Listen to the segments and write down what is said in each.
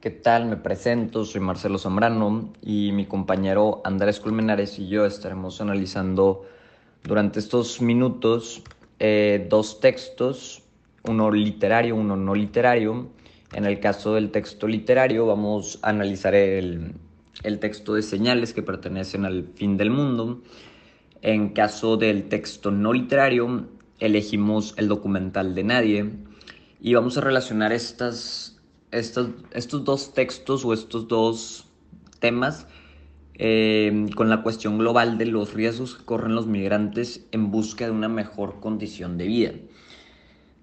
¿Qué tal? Me presento, soy Marcelo Zambrano y mi compañero Andrés Colmenares y yo estaremos analizando durante estos minutos eh, dos textos, uno literario, uno no literario. En el caso del texto literario vamos a analizar el, el texto de señales que pertenecen al fin del mundo. En caso del texto no literario, elegimos el documental de nadie y vamos a relacionar estas, estos, estos dos textos o estos dos temas eh, con la cuestión global de los riesgos que corren los migrantes en busca de una mejor condición de vida.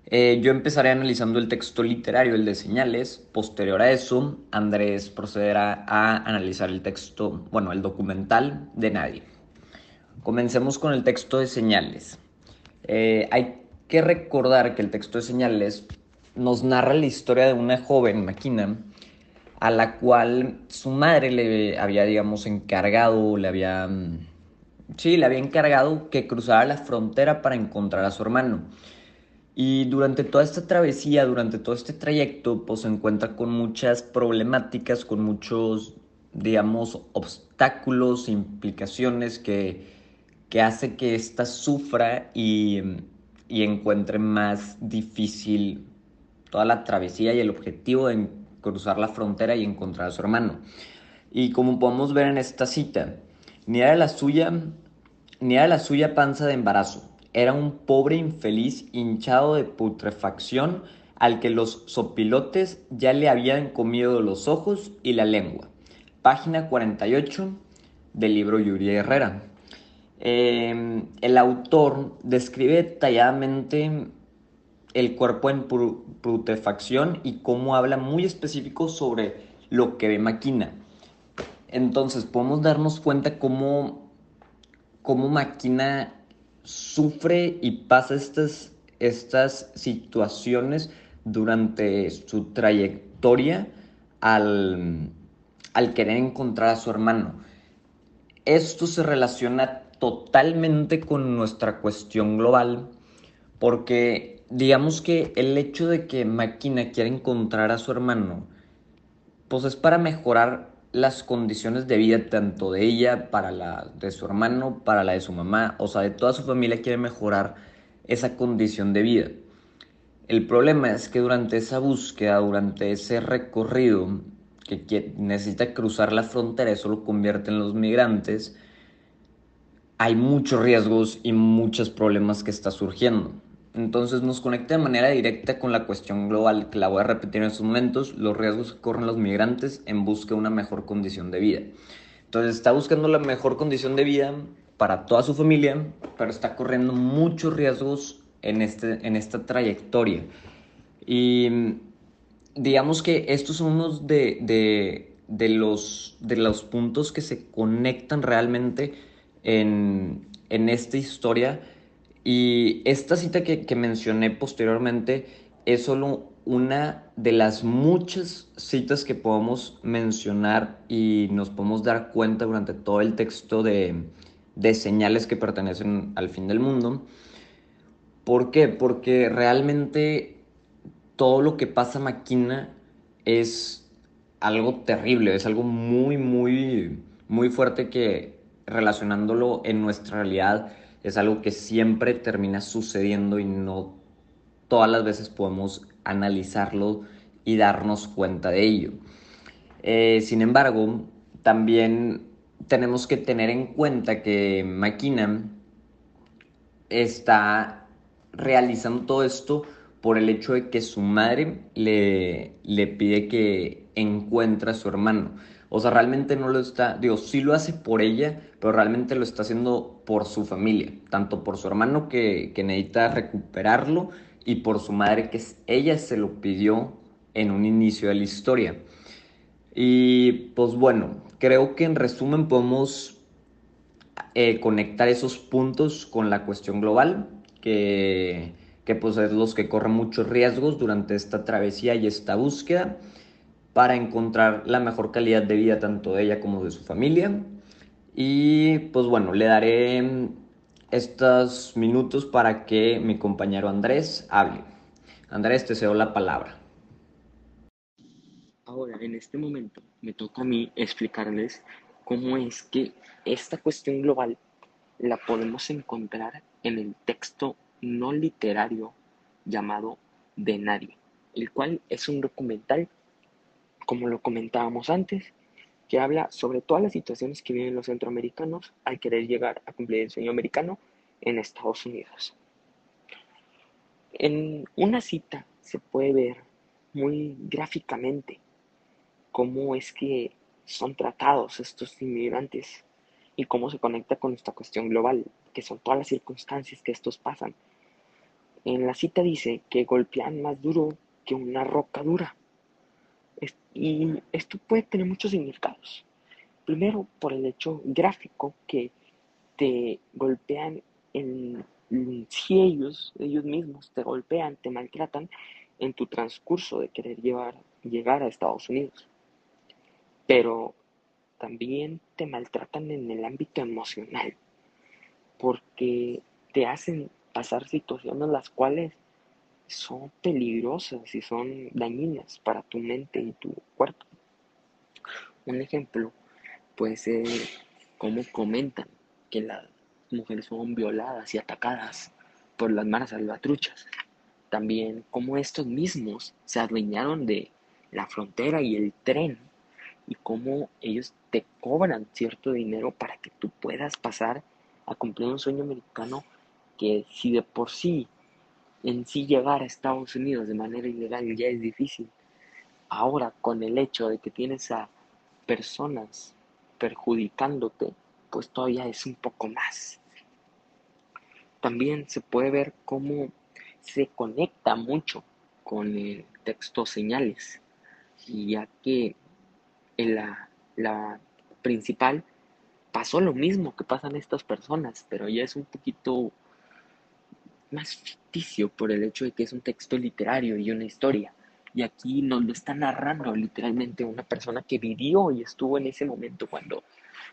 Eh, yo empezaré analizando el texto literario, el de señales. Posterior a eso, Andrés procederá a analizar el texto, bueno, el documental de nadie. Comencemos con el texto de señales. Eh, hay que recordar que el texto de señales nos narra la historia de una joven máquina a la cual su madre le había, digamos, encargado, le había, mm, sí, le había encargado que cruzara la frontera para encontrar a su hermano. Y durante toda esta travesía, durante todo este trayecto, pues se encuentra con muchas problemáticas, con muchos, digamos, obstáculos, implicaciones que, que hace que ésta sufra y, y encuentre más difícil toda la travesía y el objetivo de cruzar la frontera y encontrar a su hermano. Y como podemos ver en esta cita, ni era la suya, ni era la suya panza de embarazo, era un pobre infeliz hinchado de putrefacción al que los sopilotes ya le habían comido los ojos y la lengua. Página 48 del libro Yuri Herrera. Eh, el autor describe detalladamente el cuerpo en putrefacción y cómo habla muy específico sobre lo que ve Maquina. Entonces podemos darnos cuenta cómo, cómo Maquina sufre y pasa estas, estas situaciones durante su trayectoria al, al querer encontrar a su hermano. Esto se relaciona totalmente con nuestra cuestión global porque digamos que el hecho de que Máquina quiera encontrar a su hermano, pues es para mejorar las condiciones de vida tanto de ella, para la de su hermano, para la de su mamá, o sea, de toda su familia quiere mejorar esa condición de vida. El problema es que durante esa búsqueda, durante ese recorrido que necesita cruzar la frontera, eso lo convierte en los migrantes, hay muchos riesgos y muchos problemas que está surgiendo. Entonces nos conecta de manera directa con la cuestión global, que la voy a repetir en estos momentos, los riesgos que corren los migrantes en busca de una mejor condición de vida. Entonces está buscando la mejor condición de vida para toda su familia, pero está corriendo muchos riesgos en, este, en esta trayectoria. Y digamos que estos son unos de, de, los, de los puntos que se conectan realmente en, en esta historia y esta cita que, mencioné posteriormente es solo una de las muchas citas que podemos mencionar y nos podemos dar cuenta durante todo el texto de, de señales que pertenecen al fin del mundo. ¿Por qué? Porque realmente todo lo que pasa Maquina es algo terrible, es algo muy, muy, muy fuerte que relacionándolo en nuestra realidad es algo que siempre termina sucediendo y no todas las veces podemos analizarlo y darnos cuenta de ello. Eh, sin embargo, también tenemos que tener en cuenta que Makina está realizando todo esto por el hecho de que su madre le, le pide que encuentre a su hermano. O sea, realmente no lo está, digo, sí lo hace por ella, pero realmente lo está haciendo por su familia, tanto por su hermano que, necesita recuperarlo y por su madre que ella se lo pidió en un inicio de la historia. Y pues bueno, creo que en resumen podemos eh, conectar esos puntos con la cuestión global, que, que pues es los que corren muchos riesgos durante esta travesía y esta búsqueda para encontrar la mejor calidad de vida tanto de ella como de su familia. Y pues bueno, le daré estos minutos para que mi compañero Andrés hable. Andrés, te cedo la palabra. ahora, en este momento, me toca a mí explicarles cómo es que esta cuestión global la podemos encontrar en el texto no literario llamado De Nadie, el cual es un documental, como lo comentábamos antes, que habla sobre todas las situaciones que viven los centroamericanos al querer llegar a cumplir el sueño americano en Estados Unidos. En una cita se puede ver muy gráficamente cómo es que son tratados estos inmigrantes y cómo se conecta con esta cuestión global, que son todas las circunstancias que estos pasan. En la cita dice que golpean más duro que una roca dura. Y esto puede tener muchos significados. Primero, por el hecho gráfico que te golpean en, si ellos, ellos mismos te golpean, te maltratan en tu transcurso de querer llevar, llegar a Estados Unidos. Pero también te maltratan en el ámbito emocional, porque te hacen pasar situaciones las cuales son peligrosas y son dañinas para tu mente y tu cuerpo. Un ejemplo puede ser como comentan que las mujeres son violadas y atacadas por las maras salvatruchas. También como estos mismos se adueñaron de la frontera y el tren y cómo ellos te cobran cierto dinero para que tú puedas pasar a cumplir un sueño americano que si de por sí en sí llegar a Estados Unidos de manera ilegal ya es difícil, ahora con el hecho de que tienes a personas perjudicándote, pues todavía es un poco más. También se puede ver cómo se conecta mucho con el texto señales, ya que en la, la principal pasó lo mismo que pasan estas personas, pero ya es un poquito más ficticio por el hecho de que es un texto literario y una historia. Y aquí nos lo está narrando literalmente una persona que vivió y estuvo en ese momento cuando,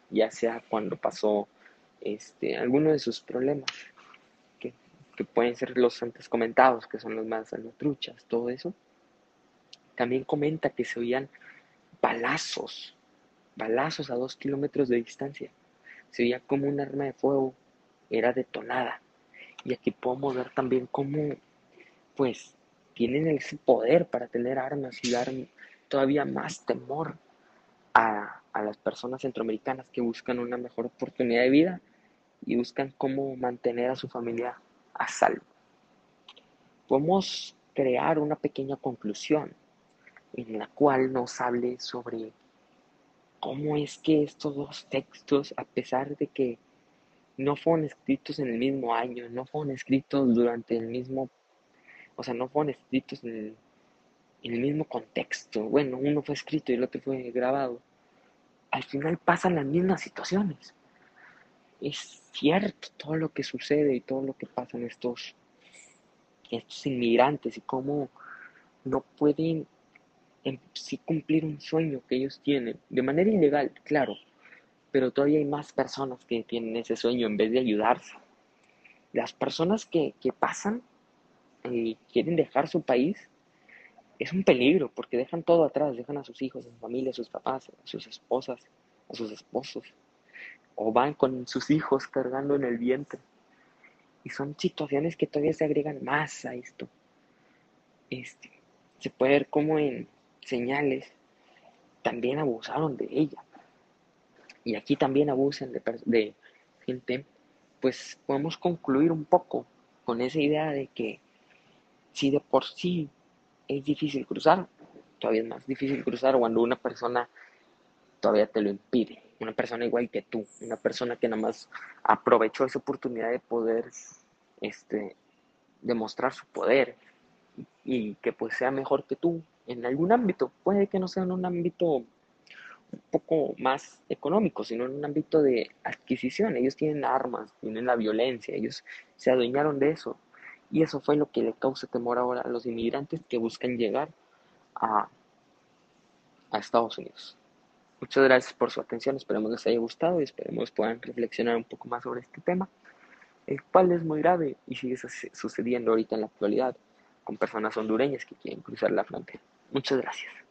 ya sea cuando pasó este, alguno de sus problemas, que, que pueden ser los antes comentados, que son los más truchas, todo eso. También comenta que se oían balazos, balazos a dos kilómetros de distancia. Se veía como un arma de fuego era detonada. Y aquí podemos ver también cómo, pues, tienen ese poder para tener armas y dar todavía más temor a, a las personas centroamericanas que buscan una mejor oportunidad de vida y buscan cómo mantener a su familia a salvo. Podemos crear una pequeña conclusión en la cual nos hable sobre cómo es que estos dos textos, a pesar de que no fueron escritos en el mismo año, no fueron escritos durante el mismo, o sea, no fueron escritos en el, mismo contexto, bueno, uno fue escrito y el otro fue grabado, al final pasan las mismas situaciones. Es cierto todo lo que sucede y todo lo que pasa en estos, estos inmigrantes y cómo no pueden en sí cumplir un sueño que ellos tienen, de manera ilegal, claro, pero todavía hay más personas que tienen ese sueño en vez de ayudarse. Las personas que, que pasan y quieren dejar su país es un peligro porque dejan todo atrás, dejan a sus hijos, a su familia, a sus papás, a sus esposas, a sus esposos, o van con sus hijos cargando en el vientre. Y son situaciones que todavía se agregan más a esto. Este, se puede ver como en señales, también abusaron de ella. Y aquí también abusan de, de gente, pues podemos concluir un poco con esa idea de que si de por sí es difícil cruzar, todavía es más difícil cruzar cuando una persona todavía te lo impide. Una persona igual que tú, una persona que nada más aprovechó esa oportunidad de poder este, demostrar su poder y que pues sea mejor que tú en algún ámbito. Puede que no sea en un ámbito un poco más económico, sino en un ámbito de adquisición. Ellos tienen armas, tienen la violencia, ellos se adueñaron de eso. Y eso fue lo que le causa temor ahora a los inmigrantes que buscan llegar a, a Estados Unidos. Muchas gracias por su atención, esperemos les haya gustado y esperemos puedan reflexionar un poco más sobre este tema, el cual es muy grave y sigue sucediendo ahorita en la actualidad con personas hondureñas que quieren cruzar la frontera. Muchas gracias.